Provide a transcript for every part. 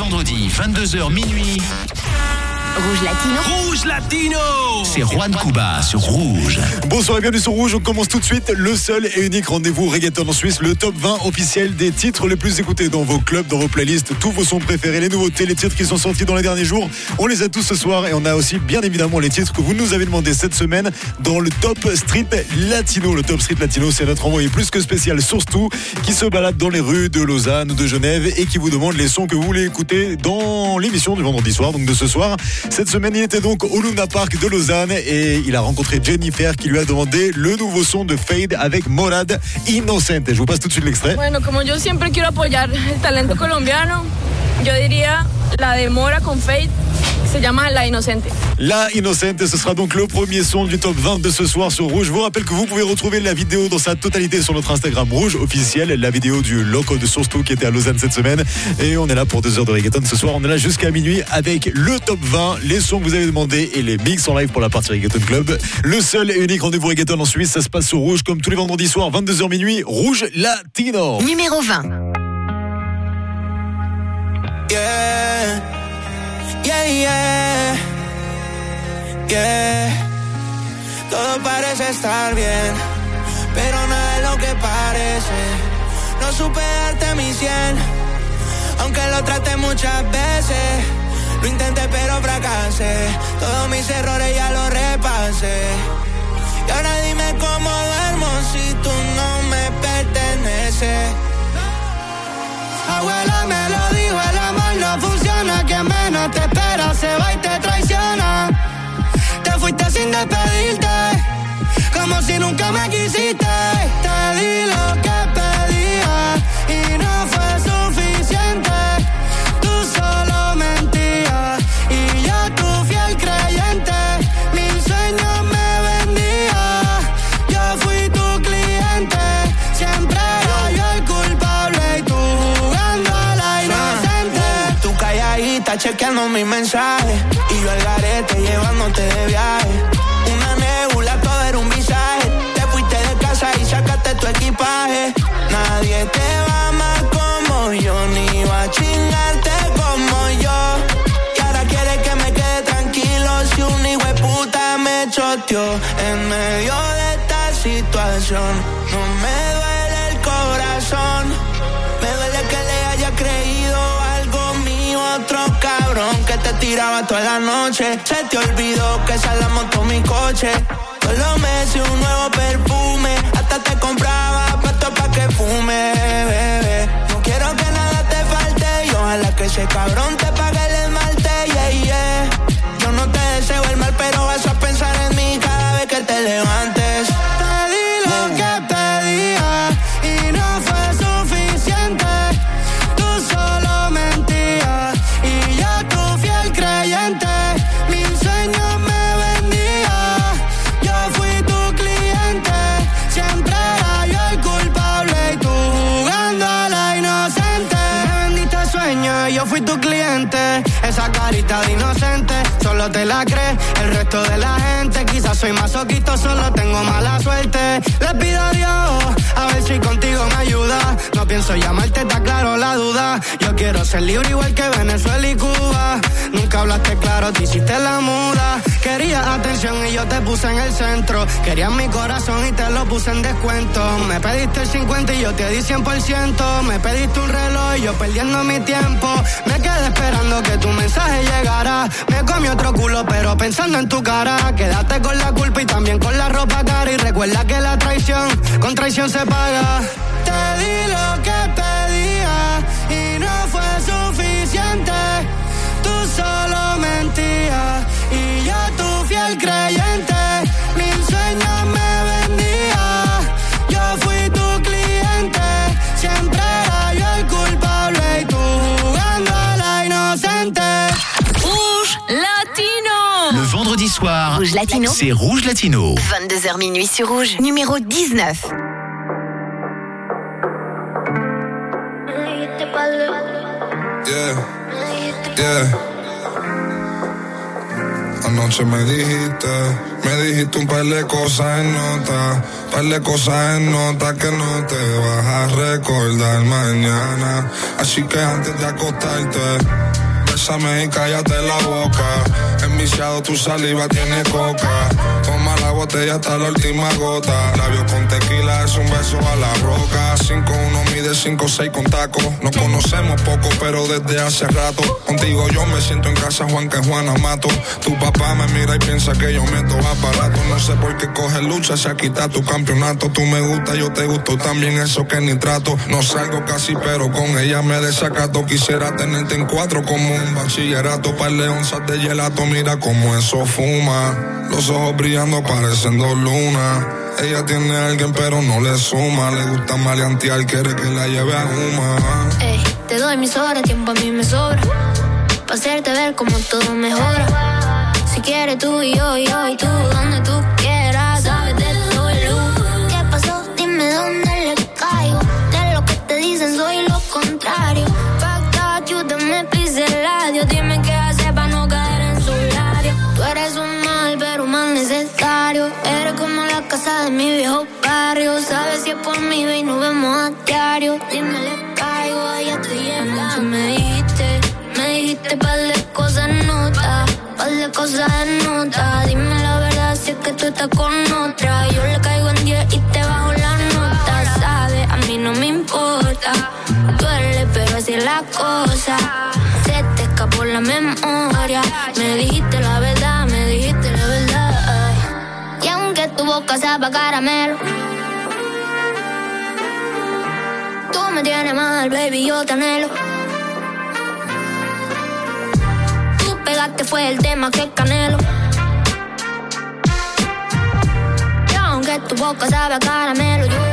vendredis, 22h minuit. Rouge Latino. Rouge Latino C'est Juan Cuba sur Rouge. Bonsoir et bienvenue sur Rouge. On commence tout de suite le seul et unique rendez-vous reggaeton en Suisse, le top 20 officiel des titres les plus écoutés dans vos clubs, dans vos playlists, tous vos sons préférés, les nouveautés, les titres qui sont sortis dans les derniers jours. On les a tous ce soir et on a aussi bien évidemment les titres que vous nous avez demandé cette semaine dans le top street latino. Le top street latino, c'est notre envoyé plus que spécial Source Tout qui se balade dans les rues de Lausanne ou de Genève et qui vous demande les sons que vous voulez écouter dans l'émission du vendredi soir, donc de ce soir. Cette semaine, il était donc au Luna Park de Lausanne et il a rencontré Jennifer qui lui a demandé le nouveau son de Fade avec Morad Innocente. Je vous passe tout de suite l'extrait. Yo diría la de Mora con Fade, se llama La Inocente. La Innocente, ce sera donc le premier son du top 20 de ce soir sur Rouge. Je vous rappelle que vous pouvez retrouver la vidéo dans sa totalité sur notre Instagram Rouge officiel, la vidéo du loco de Source 2 qui était à Lausanne cette semaine. Et on est là pour deux heures de reggaeton ce soir. On est là jusqu'à minuit avec le top 20, les sons que vous avez demandés et les mix en live pour la partie Reggaeton Club. Le seul et unique rendez-vous reggaeton en Suisse, ça se passe sur Rouge comme tous les vendredis soirs, 22h minuit, Rouge Latino. Numéro 20. Yeah, yeah, yeah, yeah. Todo parece estar bien, pero nada es lo que parece. No supe darte mi cien, aunque lo traté muchas veces. Lo intenté pero fracasé, todos mis errores ya los repasé. Y ahora dime cómo duermo si tú no me perteneces. Abuela me lo dijo, no funciona, quien menos te espera se va y te traiciona. Te fuiste sin despedirte, como si nunca me quisiste. Chequeando mis mensajes y yo al garete llevándote de viaje. Una nebula, todo era un visaje. Te fuiste de casa y sacaste tu equipaje. Nadie te va amar como yo, ni va a chingarte como yo. Y ahora quieres que me quede tranquilo si un hijo de puta me choteó en medio de esta situación. Tiraba toda la noche. Se te olvidó que esa la montó mi coche. Todos los meses un nuevo perfume, hasta te compraba pato pa' que fume, bebé. No quiero que nada te falte y ojalá que ese cabrón te pague el esmalte, yeah, yeah. Yo no te deseo el mal, pero vas a pensar en mí cada vez que te levantes. De la gente, quizás soy masoquito, solo tengo mala suerte. Le pido a Dios, a ver si contigo me ayuda. Pienso llamarte, está claro la duda. Yo quiero ser libre igual que Venezuela y Cuba. Nunca hablaste claro, te hiciste la muda. Querías atención y yo te puse en el centro. Querías mi corazón y te lo puse en descuento. Me pediste el 50 y yo te di 100%. Me pediste un reloj y yo perdiendo mi tiempo. Me quedé esperando que tu mensaje llegara. Me comí otro culo, pero pensando en tu cara. Quédate con la culpa y también con la ropa cara. Y recuerda que la traición, con traición se paga. soir, Rouge Latino. C'est Rouge Latino. 22h minuit sur Rouge, numéro 19. Anoche me dijiste, me dijiste un par de cosas en nota, par de cosas en nota que no te vas a recordar mañana. Así que antes de acostarte, bésame y cállate la boca. Enviciado tu saliva tiene coca. Toma la botella hasta la última gota. Labios con tequila es un beso a la roca. 5-1 mide 5-6 con taco. Nos conocemos poco, pero desde hace rato. Contigo yo me siento en casa, Juan que Juana mato. Tu papá me mira y piensa que yo meto aparato. No sé por qué coge lucha, se quita tu campeonato. Tú me gusta, yo te gusto también, eso que ni trato. No salgo casi, pero con ella me desacato. Quisiera tenerte en cuatro como un bachillerato. Par de onzas de gelato, mira cómo eso fuma. Los ojos brillando parecen dos lunas. Ella tiene a alguien pero no le suma. Le gusta maleantear, quiere que la lleve a Juma. Ey, te doy mis horas, tiempo a mí me sobra. Pa' hacerte ver cómo todo mejora. Si quieres tú y yo yo y tú, donde tú Por ve y nos vemos a diario. Dime, le caigo, ya estoy llegando. Me dijiste, me dijiste par de cosas nota. Par de cosas nota. Dime la verdad si es que tú estás con otra. Yo le caigo en 10 y te bajo la nota. Sabes, a mí no me importa. Duele, pero así es la cosa. Se te escapó la memoria. Me dijiste la verdad, me dijiste la verdad. Y aunque tu boca sabe caramelo. Mal, baby, yo te anhelo. Tú pegaste fue el tema que canelo. Y aunque tu boca sabe a caramelo.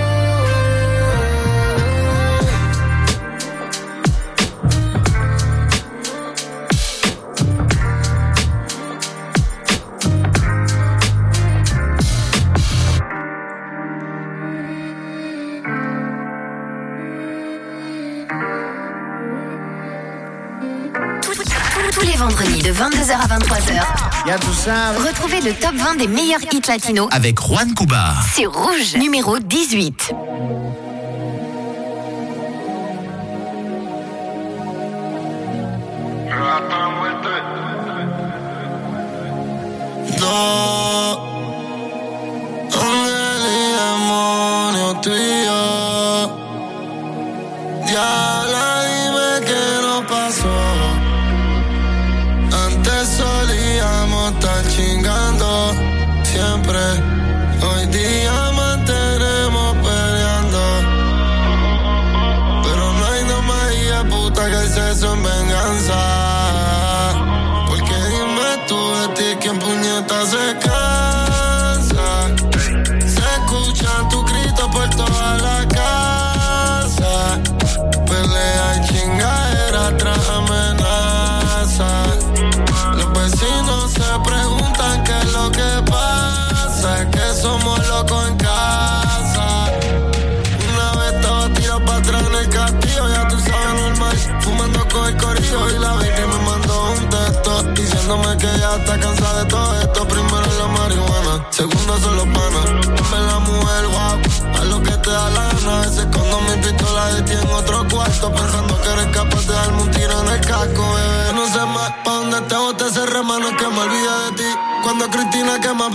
22h à 23h. Retrouvez le top 20 des meilleurs hits latinos Avec Juan Cuba. sur Rouge, numéro 18.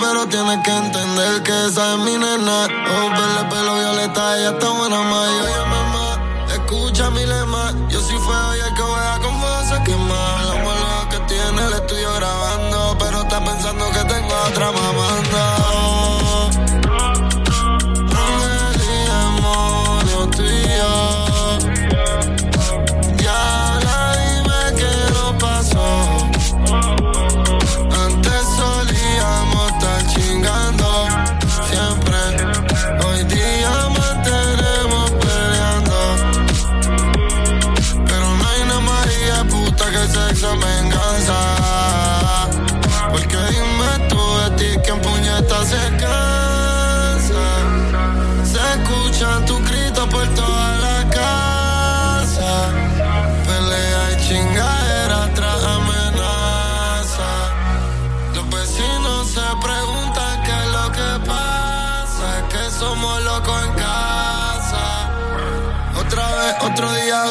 Pero tienes que entender que esa es mi nena. Oh, pelo violeta, ella está buena más.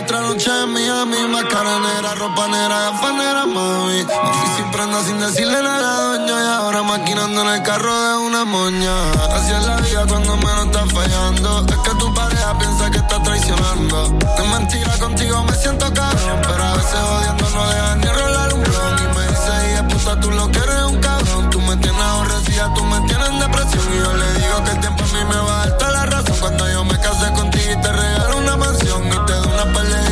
Otra noche en Miami. Cara negra, ropa negra, gafas negras, mami. Fui sin prenda, sin decirle nada a dueño. Y ahora maquinando en el carro de una moña. Así es la vida cuando menos está fallando. Es que tu pareja piensa que está traicionando. Es mentira, contigo me siento cabrón. Pero a veces odiando no dejas ni rolar un blon. Y me dice, y puta, tú lo que eres un cabrón. Tú me tienes aborrecida, tú me tienes en depresión. Y yo le digo que el tiempo a mí me va a dar toda la razón. Cuando yo me casé contigo y te regalo una mansión.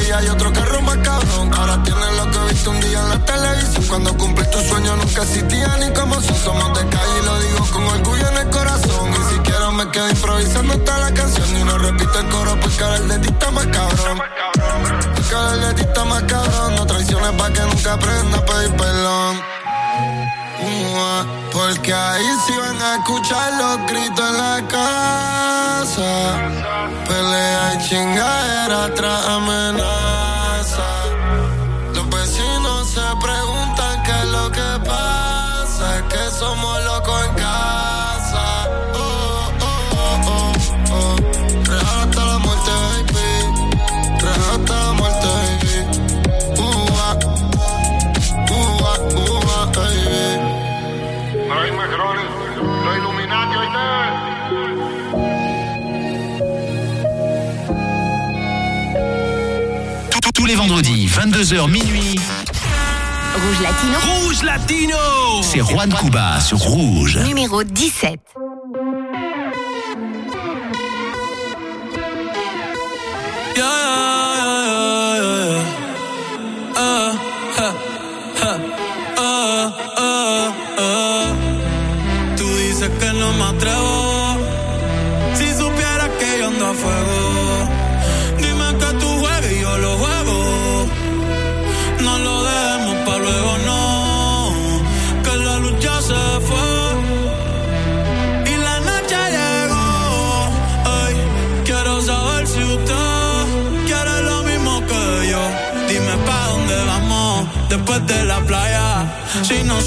Y otro carro más cabrón. Ahora tienes lo que viste un día en la televisión. Cuando cumplís tu sueño nunca existía ni como si somos de calle. Y lo digo con orgullo en el corazón. Y si quiero me quedo improvisando toda la canción. Y no repito el coro porque ahora el de ti está más cabrón. Porque ahora el de ti está más cabrón. No traiciones pa' que nunca aprenda a pedir perdón. Porque ahí sí van a escuchar los gritos en la casa. Pelea y chingadera tras amenaza. 22h minuit, Rouge Latino, Rouge Latino C'est Juan Cuba sur Rouge. numéro 17.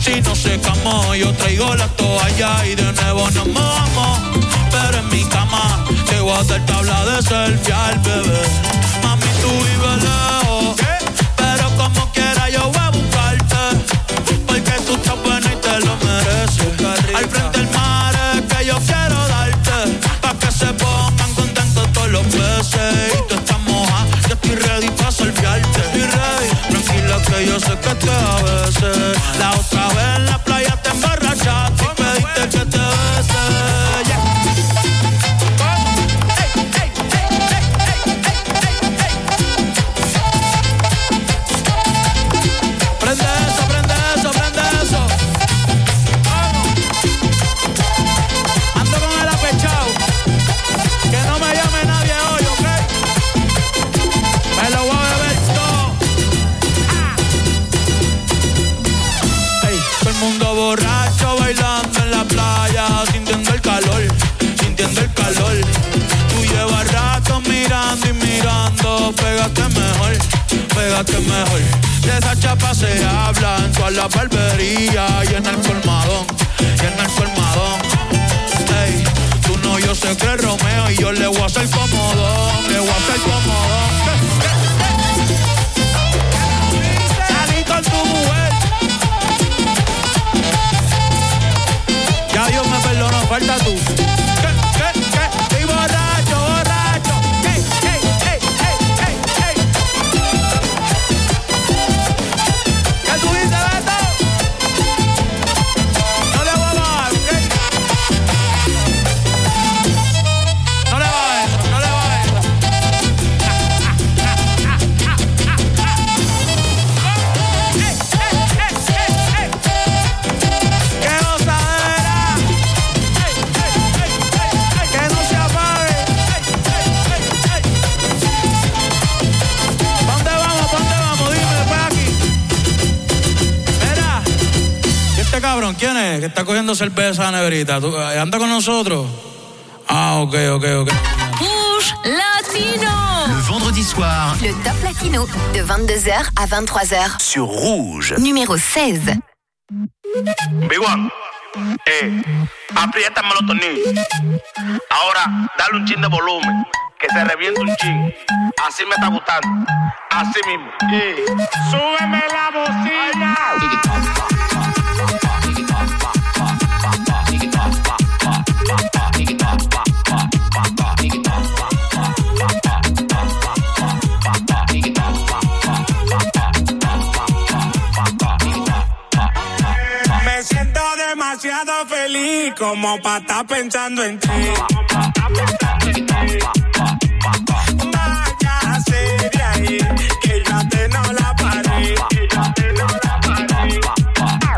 Si no secamos, yo traigo la toalla y de nuevo nos mojamos. Pero en mi cama te voy a dar tabla de selfie al bebé. Mami, tú vives lejos, veces. Cogiendo cerveza a la neverita. Eh, ¿Anda con nosotros? Ah, ok, ok, ok. Rouge Latino. Le vendredi soir. Le Top Latino de 22h à 23h. Sur Rouge. Numéro 16. Big One, eh, apriétame los tornillos. Ahora, dale un chin de volumen, que se reviente un chin. Así me está gustando, así mismo. Eh, súbeme la bocina. Como para estar pensando en ti. Váyase de ahí, que ya te no la paré. Que ya te no la paré.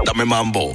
Dame mambo.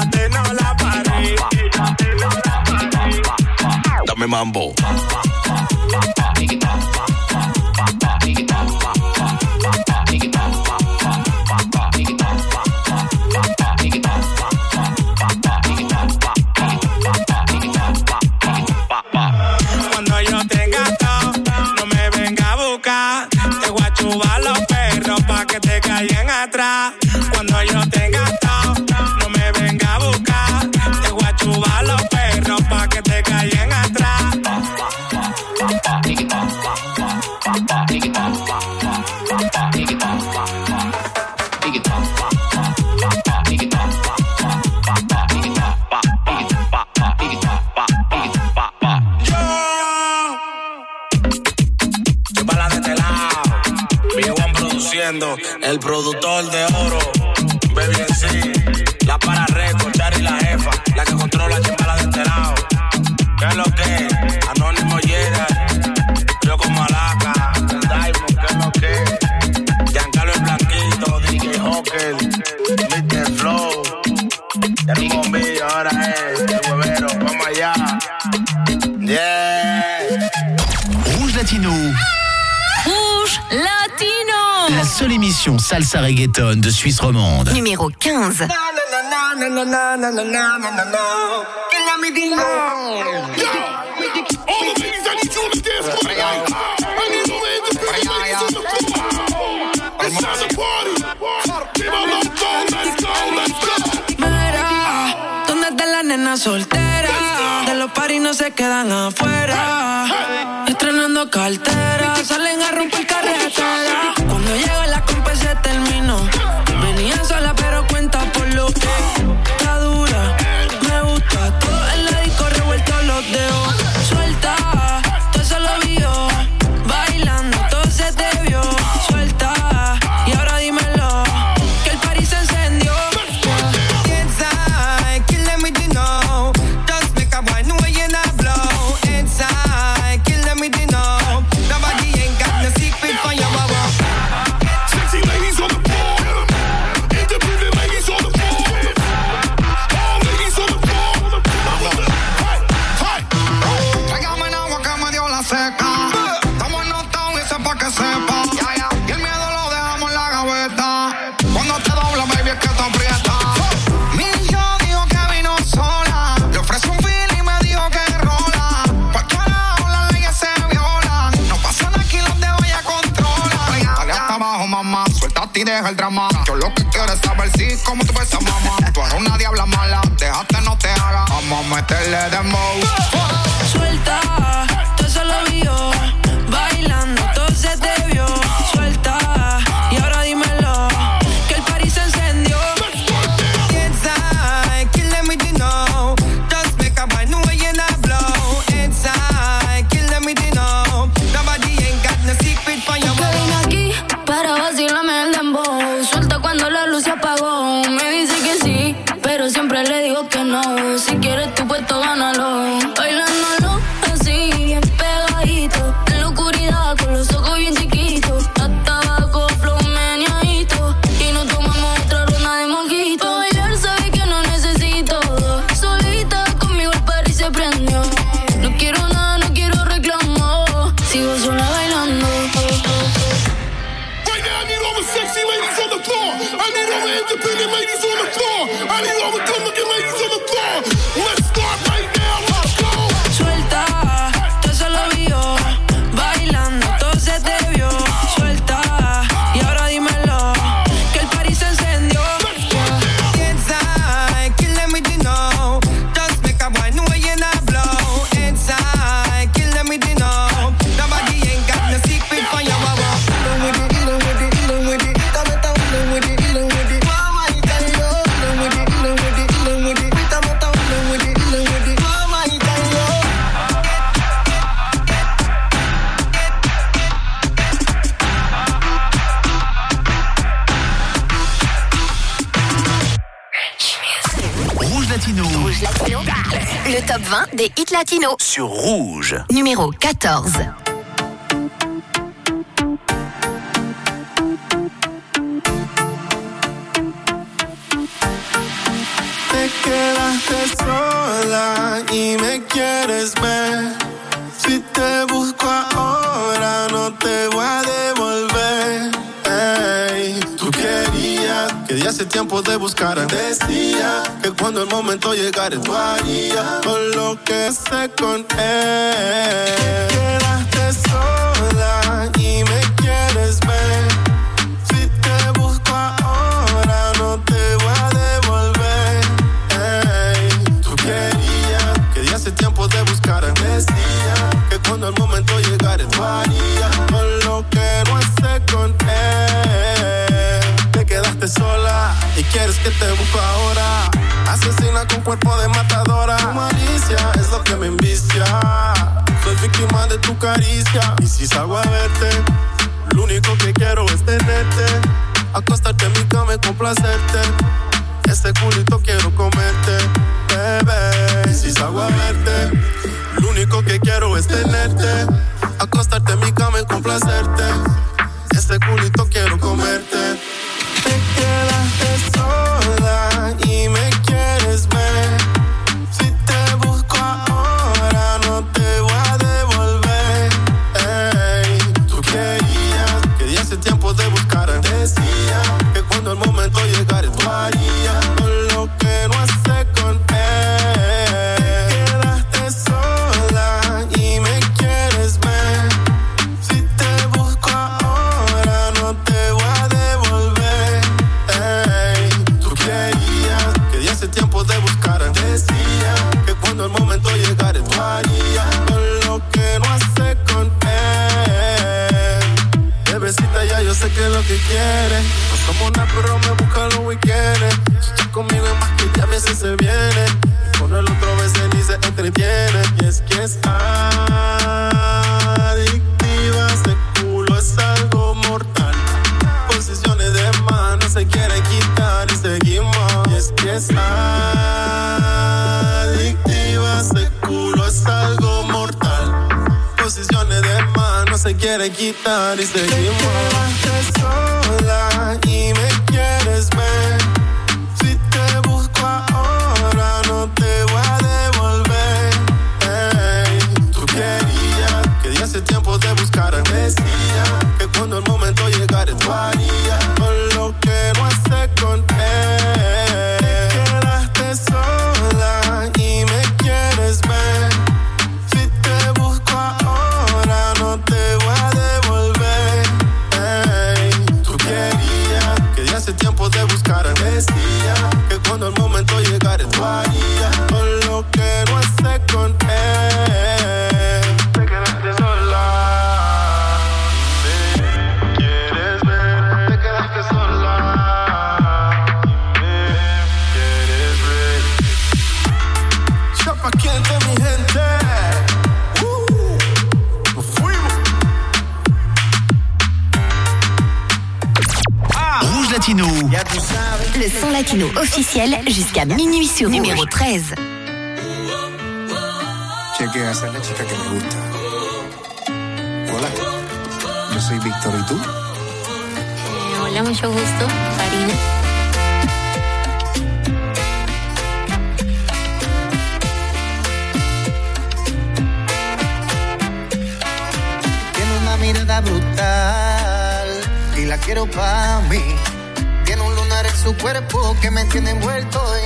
Que ya te no la paré. Que ya te no la paré. Dame mambo. Te voy a chubar los perros pa' que te caigan atrás. Cuando yo tenga El productor de oro. Baby sí. La para récord, Chari la jefa. La que controla salsa reggaeton de Suisse romande. Numéro 15. Mira, ¿dónde está la nena soltera? De los paris no se quedan afuera. Estrenando cartera, salen a romper Yo lo que quiero es saber si, como tú ves a mamá. Tú eres una diabla mala. Déjate, no te hagas. Vamos a meterle de mouse. Suelta, todo eso lo vio. Bailando, Sur Rouge. Numéro 14. Que ya hace tiempo de buscar. Decía que cuando el momento llegara, tú harías con lo que sé con él. Quedaste sola y me quieres ver. Si te busco ahora, no te voy a devolver. Ey, tú querías que ya hace tiempo de buscar. Decía que cuando el momento llegara, tú harías sola y quieres que te busco ahora. Asesina con cuerpo de matadora. Tu malicia es lo que me envicia. Soy víctima de tu caricia. Y si salgo a verte, lo único que quiero es tenerte. Acostarte en mi cama y complacerte. Este culito quiero comerte, bebé. Y si salgo a verte, lo único que quiero es tenerte. Acostarte en mi cama y complacerte. Este culito quiero comerte. Te quedaste sola y me quieres ver. Quieres. No somos nada, pero me busca los weekends. Chicha conmigo es más que ya a veces se viene. Con el otro veces ni se entretiene. Y es que es adictiva. Ese culo es algo mortal. Posiciones de mano se quiere quitar y seguimos. Y es que es adictiva. Ese culo es algo mortal. Posiciones de mano se quiere quitar y seguimos. Jusqu'à minuit sur Numéro 13. Chequea, esa es la chica que me gusta. Hola, yo soy Víctor, ¿y tú? Eh, hola, mucho gusto, Karina. Tiene una mirada brutal y la quiero pa' mí. Tiene un lunar en su cuerpo que me tiene envuelto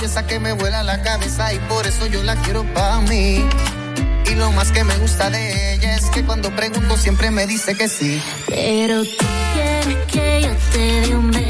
Belleza que me vuela la cabeza y por eso yo la quiero pa' mí. Y lo más que me gusta de ella es que cuando pregunto siempre me dice que sí. Pero tú quieres que yo te dé un besito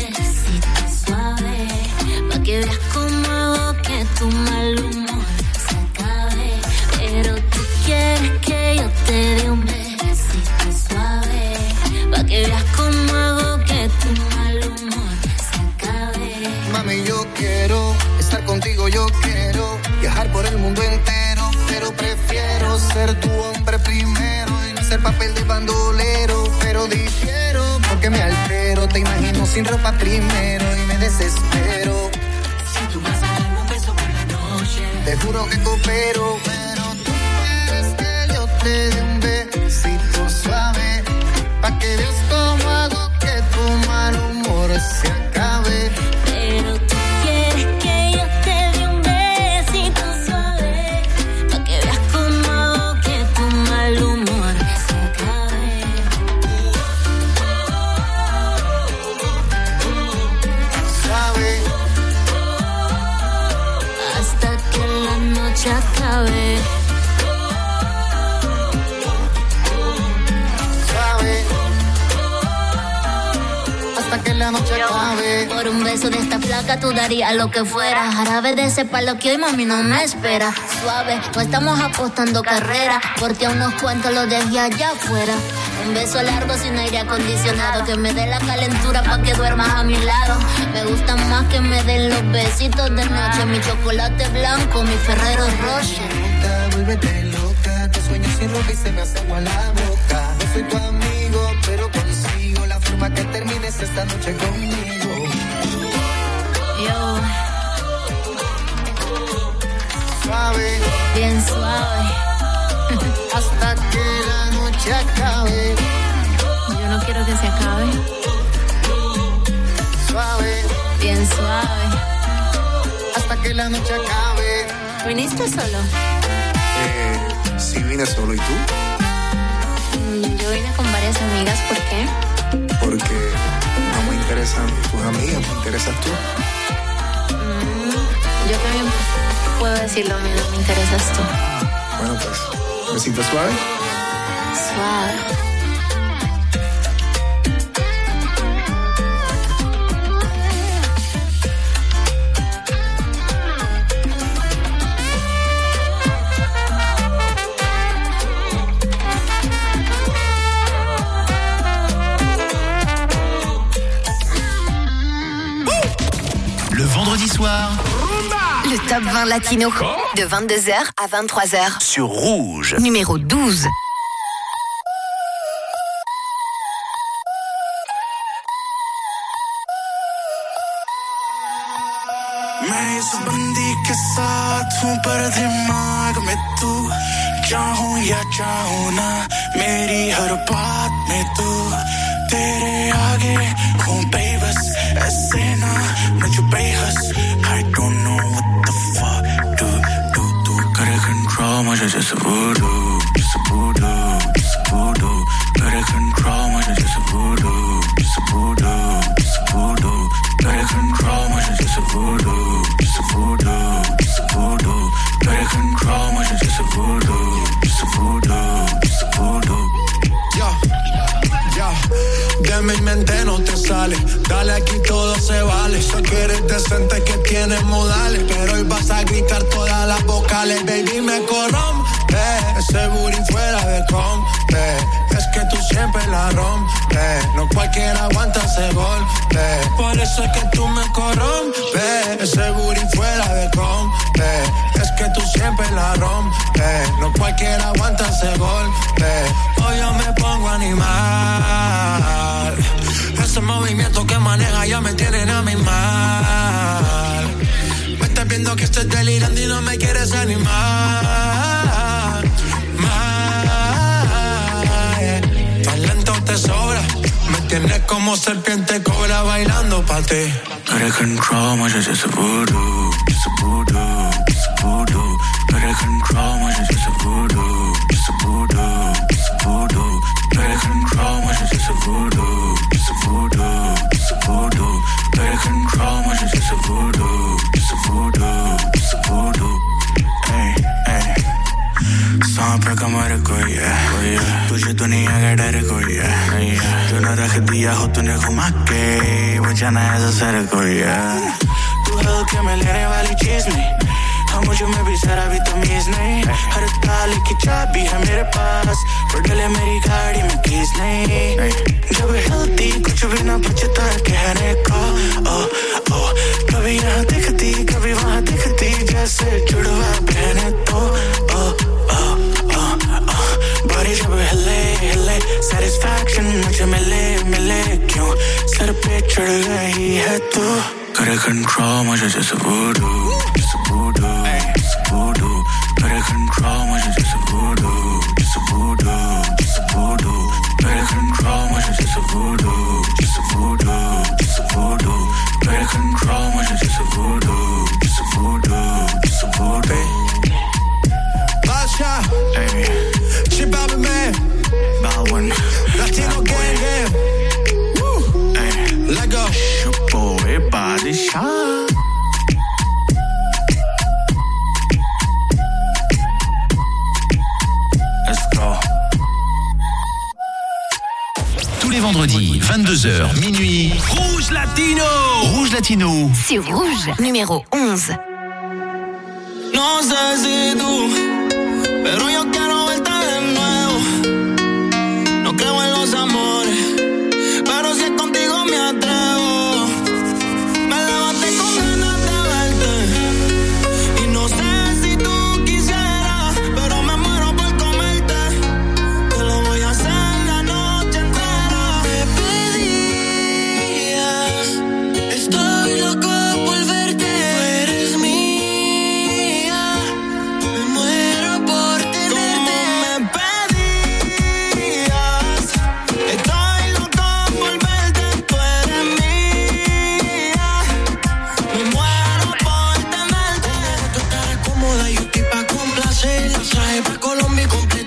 primero y no ser papel de bandolero, pero difiero porque me altero, te imagino sin ropa primero y me desespero. Si tú vas a darme un beso por la noche, Te juro que coopero, pero tú quieres que yo te dé un besito suave, pa' que veas cómo hago que tu mal humor se flaca tú darías lo que fuera. Jarabe de ese palo que hoy mami no me espera. Suave, no estamos apostando carrera. Porque a unos cuantos los dejé allá afuera. Un beso largo sin aire acondicionado. Que me dé la calentura pa' que duermas a mi lado. Me gusta más que me den los besitos de noche. Mi chocolate blanco, mi Ferrero Rocher. Loca, Vuélvete loca, tus sueños sin ropa y se me hace agua la boca. No soy tu amigo, pero consigo la forma que termines esta noche conmigo. Bien suave. hasta que la noche acabe. Yo no quiero que se acabe. Suave, Bien suave. hasta que la noche acabe. ¿Viniste solo? Eh, sí vine solo, ¿y tú? Mm, Yo vine con varias amigas, ¿por qué? Porque no me interesan tus amigas, me interesas tú. Yo también puedo decir lo mismo, me interesas tú. Bueno, pues, besito suave. Suave. Le vendredi soir Le top 20 latino de 22h à 23h. sur Rouge. Numéro 12. मैं इस बंदी के साथ हूँ पर दिमाग में तू चाहूँ या चाहूँ ना मेरी हर बात में तू तेरे आगे हूँ बेबस ऐसे ना मुझे बेहस I don't know what the fuck to do तू करे control मुझे जैसे voodoo जैसे voodoo जैसे voodoo करे control मुझे जैसे voodoo Dale aquí todo se vale. Sé que eres decente, que tienes modales. Pero hoy vas a gritar todas las vocales. Baby, me corrompe. Ese booty fuera de compe. Es que tú siempre la rompes. No cualquiera aguanta ese golpe. Por eso es que tú me corrompes. Ese booty fuera de compe. Es que tú siempre la rompes. No cualquiera aguanta ese golpe. Hoy yo me pongo animal. Ese movimiento que maneja ya me tienen a mi mal. Me estás viendo que estoy delirando y no me quieres animar. Mal. Talento te sobra. Me tienes como serpiente cobra bailando pa' ti. Got a control, much voodoo. Just voodoo, voodoo. पे कमर कोई है। तुझे दुनिया का डर कोई है। तूने रख दिया हो तूने घुमा के, वो जाना ऐसा सर कोई है। तू हल्के में लेने वाली चीज़ नहीं। हाँ मुझे में भी जरा भी तमीज नहीं। हर ताले की चाबी है मेरे पास। डले मेरी गाड़ी में कीज नहीं। जब हिलती, कुछ भी ना बचता कहने को, ओ ओ। कभी यहाँ दिखती, कभी वहाँ दिखती, जैसे जुड़वा पहने तो ओ। हिले सेटिस्फैक्शन मुझे मिले मिले क्यों सर पे चढ़ गई है तू करे कंट्रोल मुझे जैसे voodoo just a voodoo just a voodoo करे कंट्रोल मुझे जैसे voodoo C'est rouge, numéro moda y un pa' Colombia y.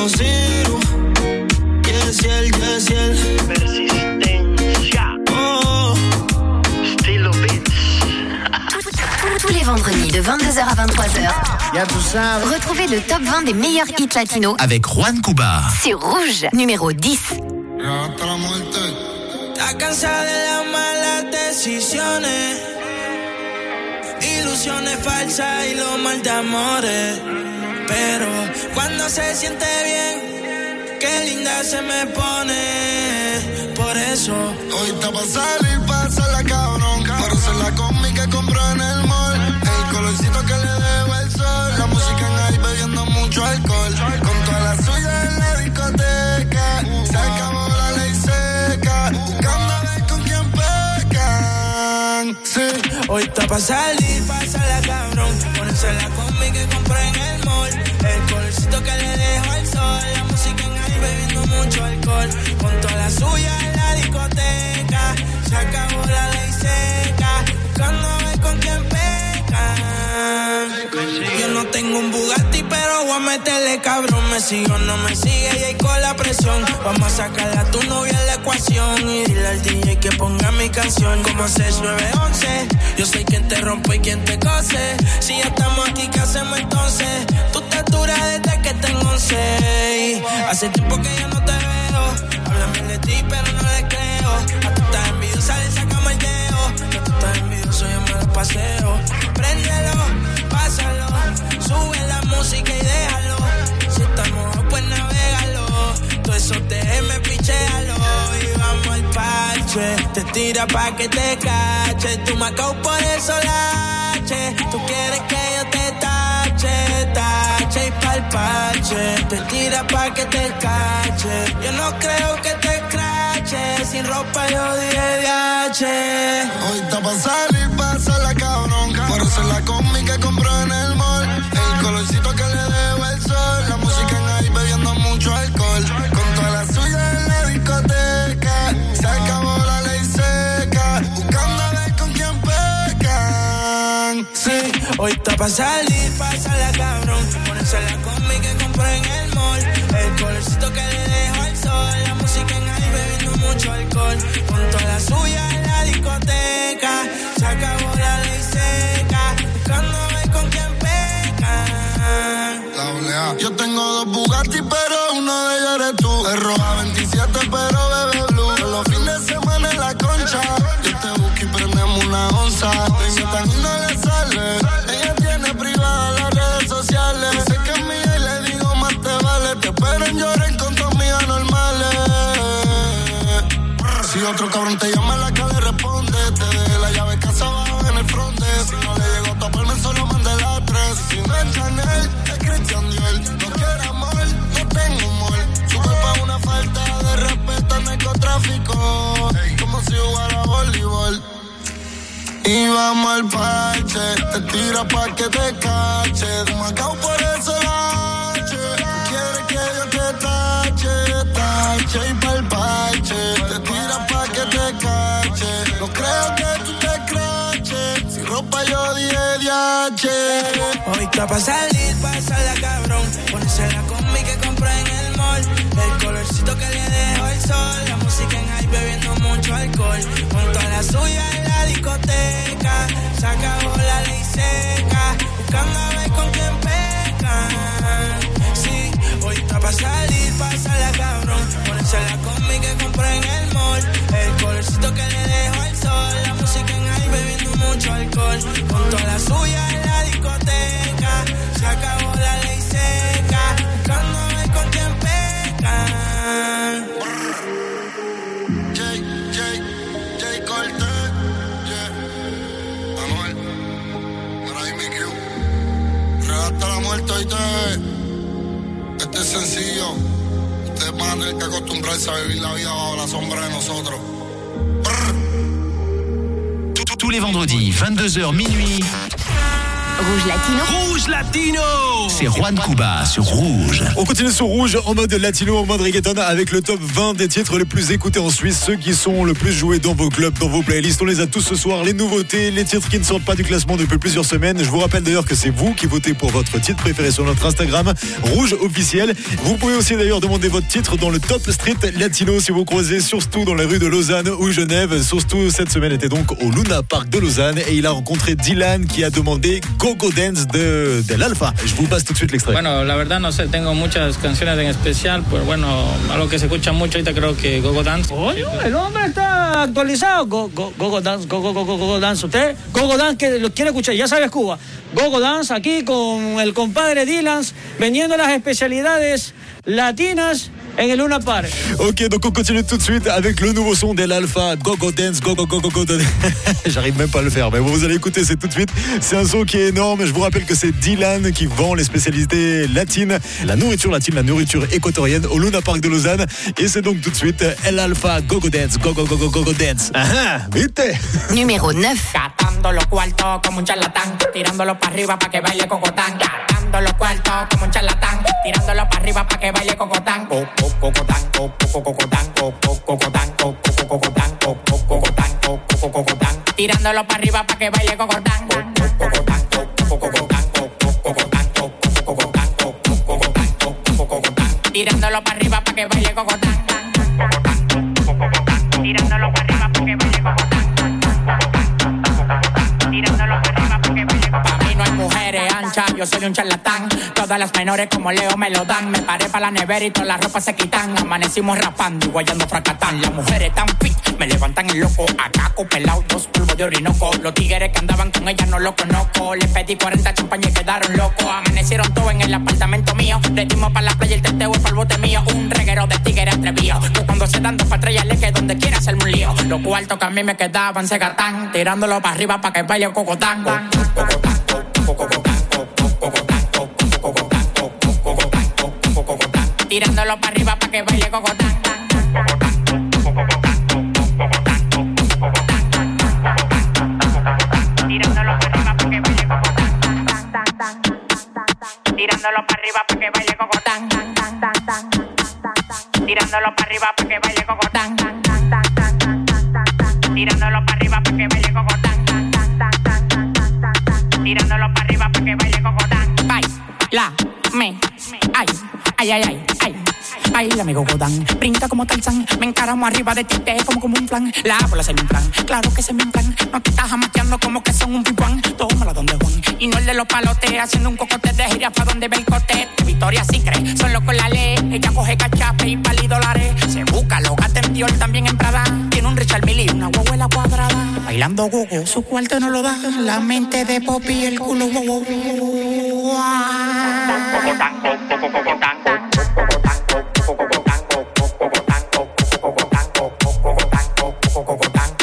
consigo. Yes, yel, yes, yel. Persistencia. Oh. Tous les vendredis de 22h à 23h. Y'a tout ça. Retrouvez le top 20 des meilleurs hits latinos avec Juan Cuba. Sur Rouge, numéro 10. Hasta la muerte. Está cansada de las malas decisiones. Ilusiones falsas y los mal de amores. Pero cuando se siente bien, qué linda se me pone. Por eso Hoy está pa' salir, pasarla cabrón. Por ser la combi que compró en el mall. El colorcito que le dejo el sol. La música en ahí bebiendo mucho alcohol. Con toda la suya en la discoteca. Se acabó la ley seca. Buscando a ver con quién pecan. Sí. Hoy está pa' salir, pasarla cabrón. Ponerse la combi que compré en el mall. El que le dejo al sol. La música en ahí bebiendo mucho alcohol. Con toda la suya en la discoteca. Se acabó la ley seca. Buscando a ver con quién pecan. Yo no tengo un Bugatti, pero voy a meterle cabrón. Me sigo, no me sigue y ahí con la presión. Vamos a sacarle a tu novia la ecuación. Y dile al DJ que ponga mi canción como 6911. Yo soy quien te rompe y quien te cose. Si estamos aquí, ¿qué hacemos entonces? Tú te desde que tengo 11. Hace tiempo que yo no te veo. Háblame de ti, pero no le creo. A tú estás envidiosa, le sacamos el dedo. Que tú estás paseo. Préndelo, pásalo. Sube la música y déjalo. Si estamos, pues navégalo. Todo eso déjeme pichéalo. Y vamos al parche. Te tira pa' que te cache. Tú me por eso lache. Tú quieres que yo te tache, tache y pa'l parche. Te tira pa' que te cache. Yo no creo que te Sin ropa yo dije viaje. Hoy está pa' salir, pasarla cabrón. Por ser la combi que compró en el mall. El colorcito que le dejo el sol. La música en ahí bebiendo mucho alcohol. Con toda la suya en la discoteca. Se acabó la ley seca. Buscando a ver con quién pecan. Sí, hoy está pa' salir, pasarla cabrón. Ponerse la combi que compré en. El Con toda la suya en la discoteca. Se acabó la ley seca. Buscando a con quién pecan. Doble A. Yo tengo dos Bugatti, pero uno de ellos eres tú. Es roja 27, pero otro cabrón te llama en la calle, responde. Te dejé la llave casa abajo en el fronte. Si no le llegó a toparme, solo mande la tres. Si no es Chanel, es Christian Dior. No quiero amor, no tengo humor. Su culpa es una falta de respeto al narcotráfico. Como si jugara voleibol. Y vamos al parche, te tira pa' que te cache. Macao por eso lache. Quieres que yo te tache, tache y pa'l parche. Diache. Hoy está pa' salir, pasarla cabrón. Ponerse la combi que compré en el mall. El colorcito que le dejo el sol. La música en ahí bebiendo mucho alcohol. Con toda la suya en la discoteca. Se acabó la ley seca. Buscando a ver con quién pecan. Está pa' salir, pasarla cabrón. Ponerse la combi que compré en el mall. El colorcito que le dejo al sol. La música en ahí bebiendo mucho alcohol. Con toda la suya en la discoteca. Se acabó la ley seca. A ver con quién pecan. J, J, J Cortez. Yeah. Hay hasta la muerte, oíste. Este es sencillo. Ustedes van a tener que acostumbrarse a vivir la vida bajo la sombra de nosotros. Tous les vendredis, 22h minuit. Rouge Latino. Rouge Latino C'est Juan Cuba sur Rouge. On continue sur Rouge en mode latino, en mode reggaeton avec le top 20 des titres les plus écoutés en Suisse, ceux qui sont le plus joués dans vos clubs, dans vos playlists. On les a tous ce soir, les nouveautés, les titres qui ne sortent pas du classement depuis plusieurs semaines. Je vous rappelle d'ailleurs que c'est vous qui votez pour votre titre préféré sur notre Instagram, Rouge officiel. Vous pouvez aussi d'ailleurs demander votre titre dans le top street latino si vous croisez surtout dans les rues de Lausanne ou Genève. Surtout cette semaine était donc au Luna Park de Lausanne et il a rencontré Dylan qui a demandé Gogo Dance de, de l'Alpha. Je vous passe tout de suite l'extrait. Bueno, la verdad no sé, tengo muchas canciones en especial, pues bueno, algo que se escucha mucho ahorita creo que Gogo Dance. Oye, el hombre está actualizado. Go, go, go, Dance, go, go, go, go, go Dance. Usted, Gogo Dance, que lo quiere escuchar, ya sabes Cuba. Gogo Dance aquí con el compadre Dylan, vendiendo las especialidades latinas en el Luna Park. Ok, donc on continue tout de suite avec le nouveau son d'El Alpha, Go Go Dance, Go Go Go Go Go Dance. J'arrive même pas à le faire, mais bon, vous allez écouter, c'est tout de suite. C'est un son qui est énorme. Je vous rappelle que c'est Dylan qui vend les spécialités latines, la nourriture latine, la nourriture équatorienne au Luna Park de Lausanne. Et c'est donc tout de suite El Alpha, Go Go Dance, Go Go Go Go Go Go Dance. Ah, ah, vite Numéro 9. Gastando los cuartos como un charlatán, tirándolo para arriba para que baile cocotán. Gastando los cuartos como un charlatán, tirándolo para arriba para que baile cocotán. Co- co- Cocotán, co- co- cocotán, co- co- cocotán, co- co- cocotán, co- co- cocotán, co- co- cocotán. Tirándolo para arriba para que baile cocotán. Co- co- cocotán, co- co- cocotán, co- co- cocotán, co- co- cocotán, co- co- cocotán, co- co- cocotán. Tirándolo para arriba para que baile cocotán. Tirándolo para arriba para que baile cocotán. Tirándolo para arriba para que baile cocotán. Pa' mí no hay mujeres anchas, yo soy un charlatán. Todas las menores como Leo me lo dan. Me paré para la nevera y todas las ropas se quitan. Amanecimos rapando y guayando fracatán. Las mujeres tan fit, me levantan el loco. Acá pelado, dos polvos de orinoco. Los tigres que andaban con ella no los conozco. Les pedí 40 champañas y quedaron locos. Amanecieron todos en el apartamento mío. Le dimos para la playa el teteo y para el bote mío. Un reguero de tigres atrevido. Que cuando se dan dos patrullas le que donde quiera hacerme un lío. Los cuartos que a mí me quedaban se gatán. Tirándolo para arriba para que baile cocotán. Tirándolo para arriba para que baile cocotán. Tirándolo para arriba para que baile cocotán. Tirándolo para arriba para que baile cocotán. Tirándolo para arriba para que baile cocotán. Tirándolo para arriba para que baile cocotán. Tirándolo para arriba para que baile. Baila, me, ay, ay, ay, ay. Baila mi gogodán, brinca como Tarzán. Me encaramo arriba de ti, te como como un plan La bola se me inflan, claro que se me inflan. No te estás jamaqueando como que son un pipuán Tómala donde Juan, y no el de los palotes Haciendo un cocote de gira pa' donde ve el Victoria sí cree, solo con la ley. Ella coge cachape y pali dólares. Se busca, lo gata también en Prada. Tiene un Richard Mille y una huevuela cuadrada. Bailando gogo, su cuarto no lo da. La mente de Poppy, el culo wow,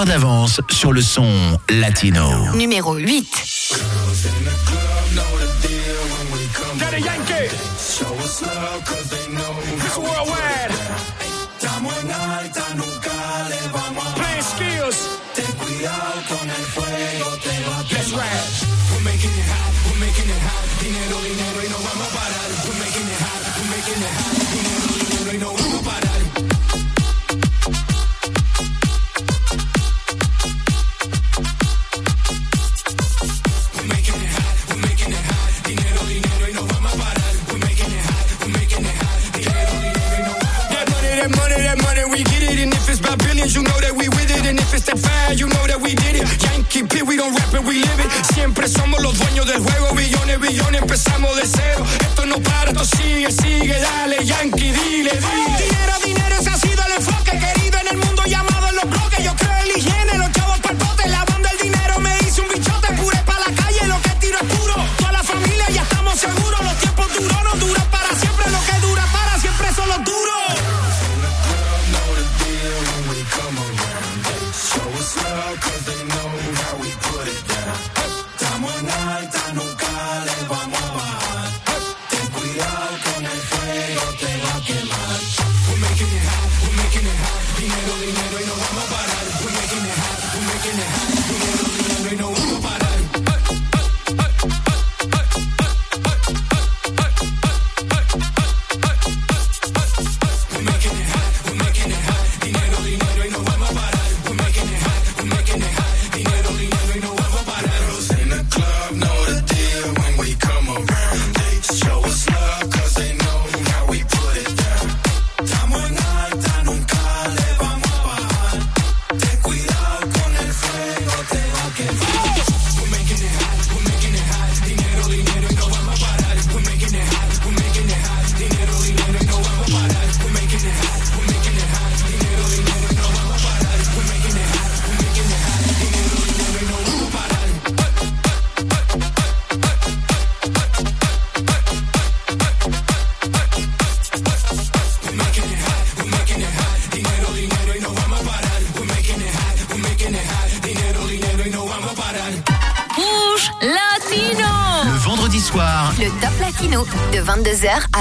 Longueur d'avance sur le son latino. Numéro 8. Daddy Yankee. Show us love cause they know it's worldwide. Siempre somos los dueños del juego, billones, billones, empezamos de cero. Esto no para, esto sigue, sigue, dale, Yankee, dile, dile. Dinero, dinero, ese ha sido el enfoque, querido, en el mundo ya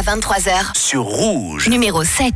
23h sur Rouge. Numéro 7.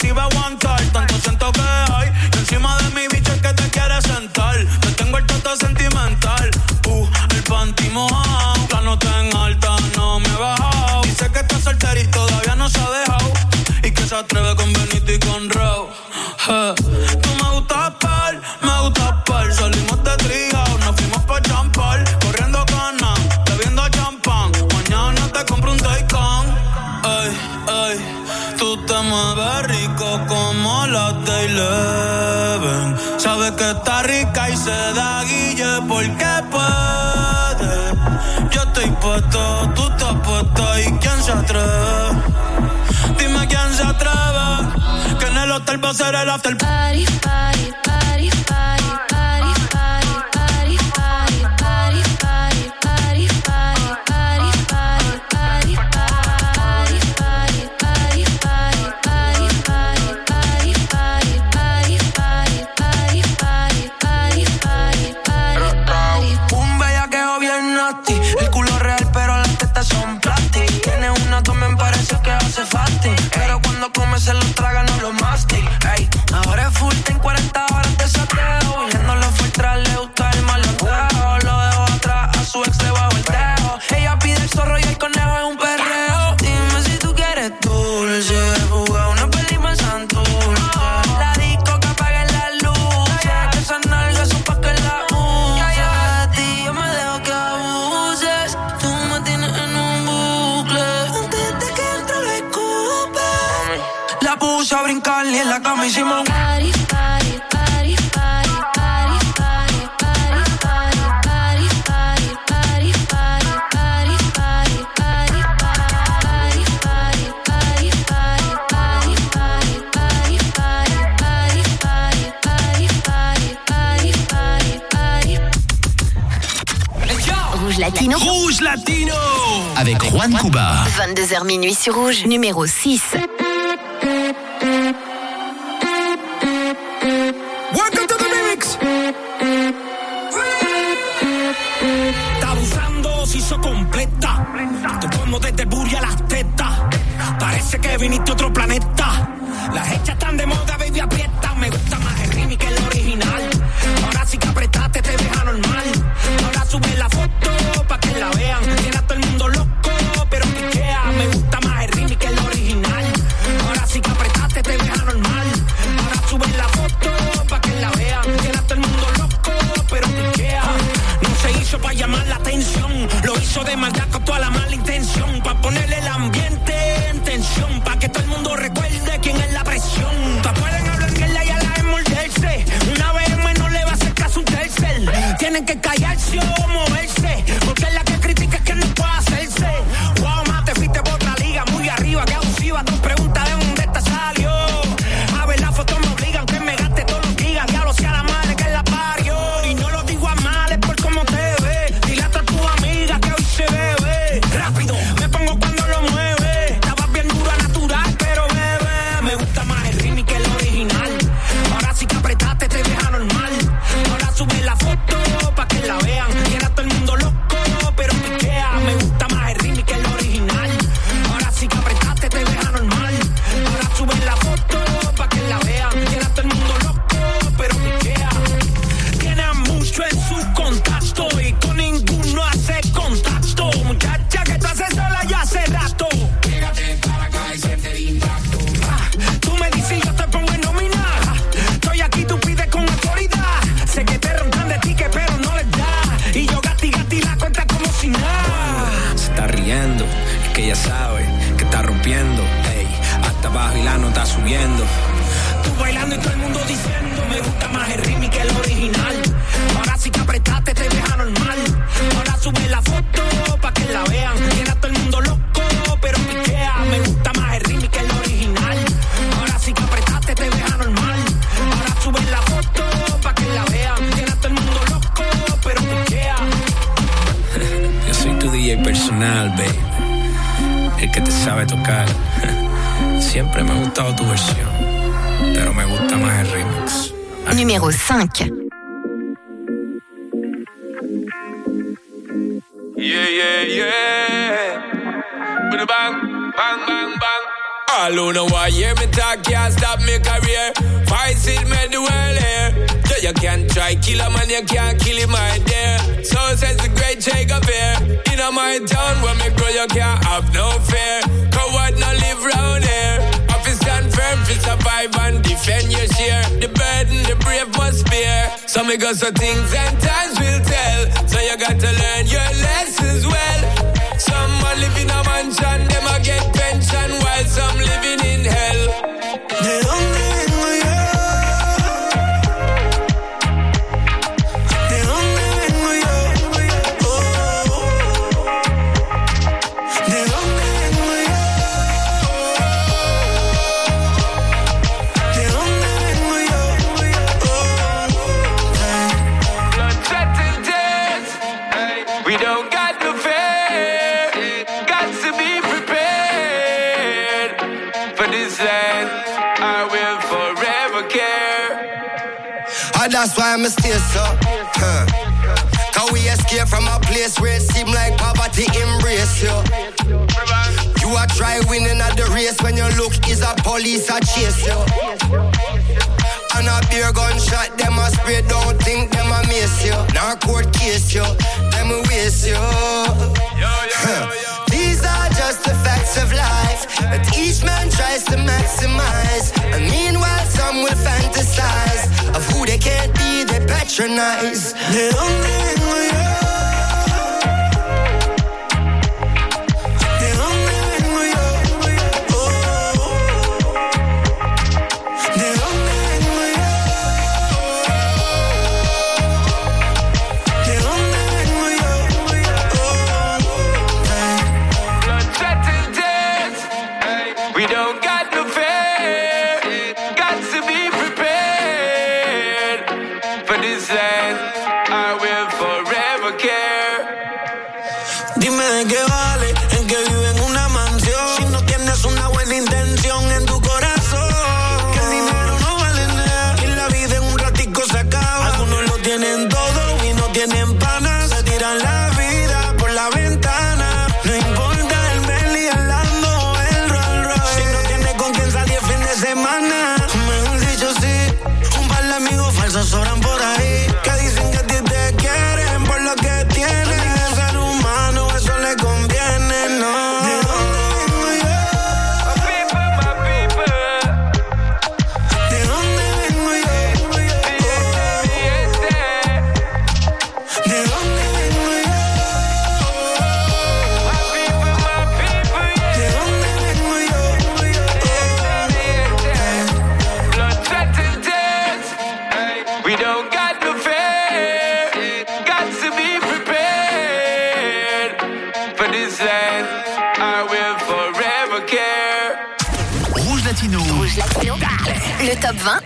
See va Tú te apuestas y quién se atreve. Dime quién se atreve. Que en el hotel va a ser el after party, party, party, party. Rouge Latino. Rouge Latino. Avec Juan Cuba. 22h minuit sur Rouge, numéro 6. hecho de maldad con toda la mala intención. take a pair. In my town, where me grow, you can't have no fear. Coward no live round here. Office stand firm, fi survive and defend your share. The burden the brave must bear. So me go so things and times will tell. So you got to learn your lessons well. Someone living a mansion, them a get pension. that's why I'm a stay so. Huh. Cause we escape from a place where it seem like poverty embrace you. You are try winning at the race when you look is a police a chase you. And a beer gunshot, them a spray, don't think them a miss you. Now court case you, them a waste you. Huh. These are just the facts of life that each man tries to maximize. And meanwhile, some will fantasize of who they can't be, they patronize. They don't mean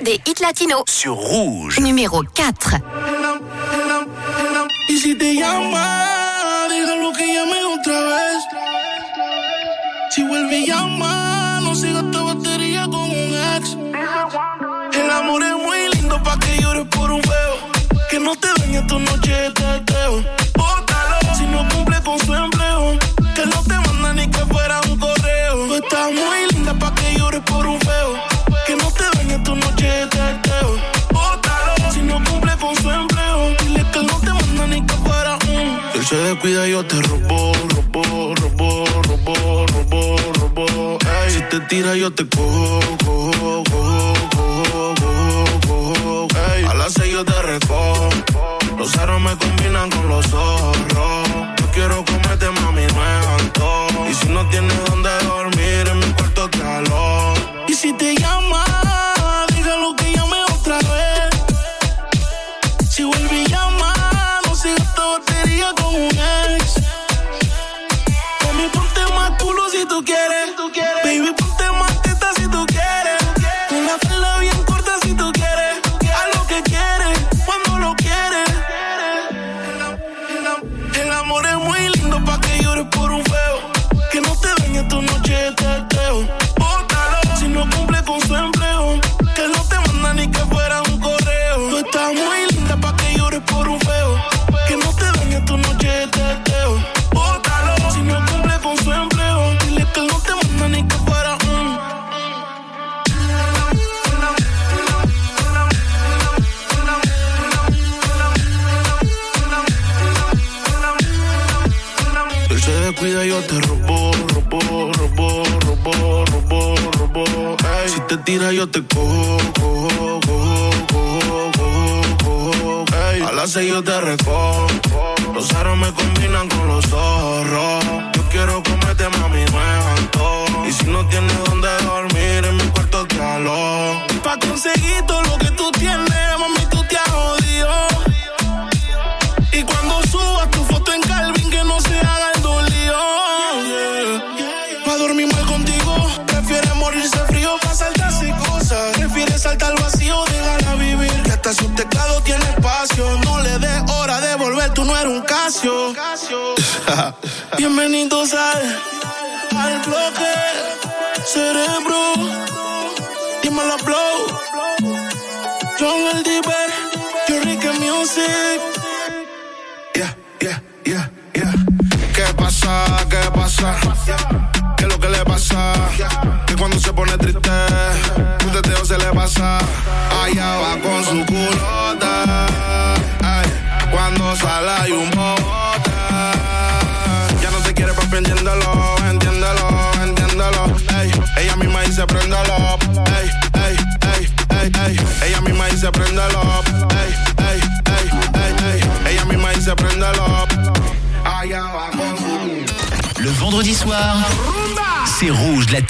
des hits latinos sur Rouge. Numéro 4. Y si te llama, deja lo que llame otra vez. Si vuelve llama, no siga esta batería con un ex. El amor es muy lindo pa' que llores por un feo. Que no te dañe tu noche te robó, robó, robó, robó, robó, robó. Ey, si te tira yo te cojo, cojo, cojo, cojo, cojo, cojo. Ey, a las seis yo te recojo. Los aros me combinan con los zorros. Yo quiero comerte, mamá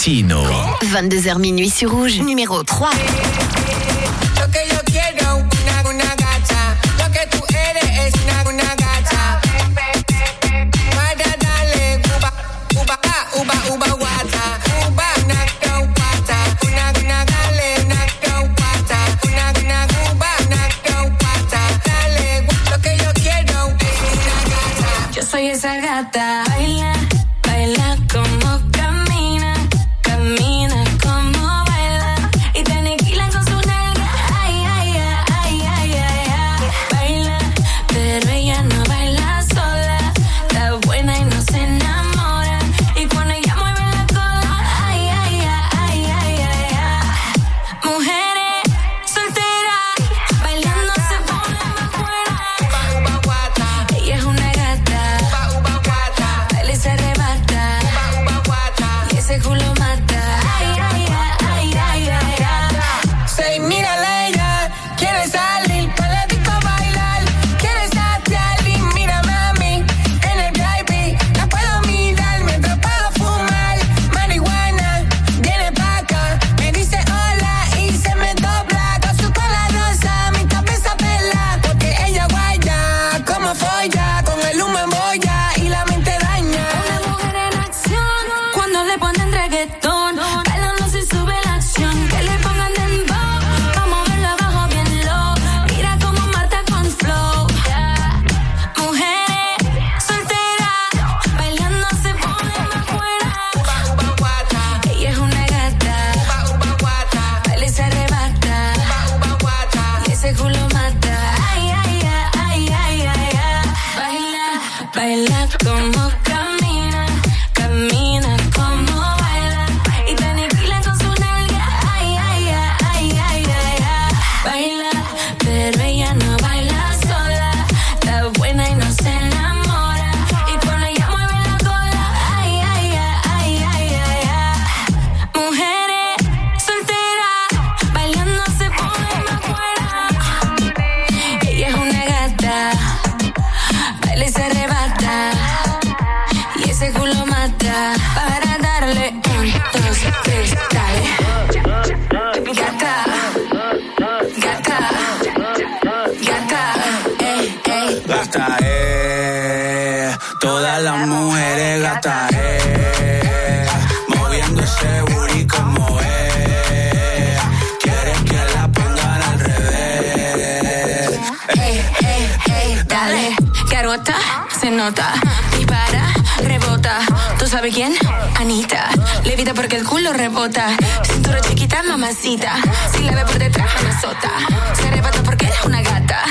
22h minuit sur Rouge, numéro 3. Se nota, dispara, rebota. ¿Tú sabes quién? Anita, levita porque el culo rebota. Cintura chiquita, mamacita. Si la ve por detrás, me azota. Se arrebata porque es una gata.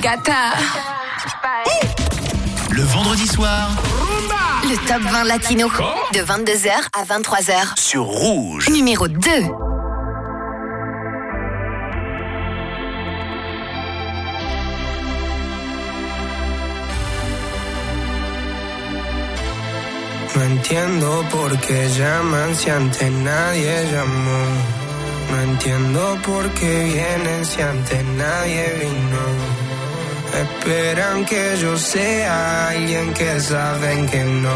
Gata. Le vendredi soir, Le top 20 latino de 22h à 23h. sur Rouge. Numéro 2. No entiendo por qué llaman si antes nadie llamó. No entiendo por qué vienen si antes nadie vino. Esperan que yo sea alguien que saben que no,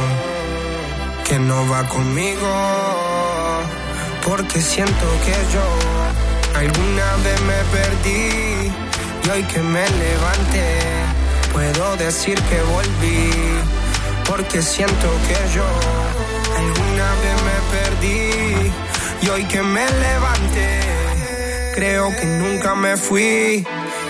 que no va conmigo. Porque siento que yo alguna vez me perdí y hoy que me levanté puedo decir que volví. Porque siento que yo alguna vez me perdí y hoy que me levanté creo que nunca me fui.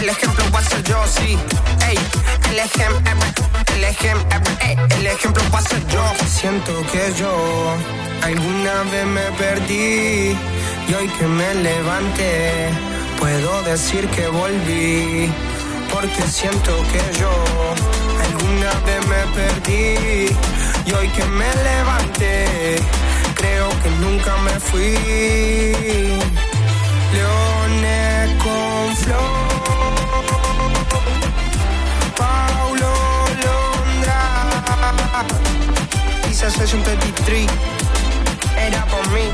El ejemplo va a ser yo, sí. Ey, el ejemplo, el ejemplo, ey, el ejemplo voy a ser yo. Siento que yo alguna vez me perdí y hoy que me levanté puedo decir que volví porque siento que yo alguna vez me perdí y hoy que me levanté creo que nunca me fui Leones con flow. Paulo Londra. Quizás es un 33. Era por mí,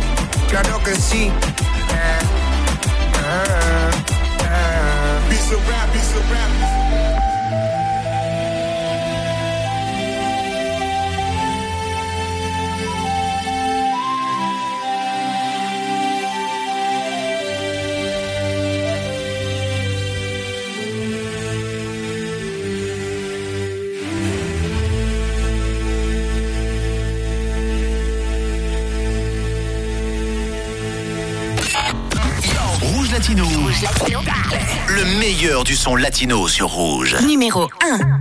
claro que sí. Eh, eh, eh. rap, piece rap. Le meilleur du son latino sur Rouge. Numéro 1.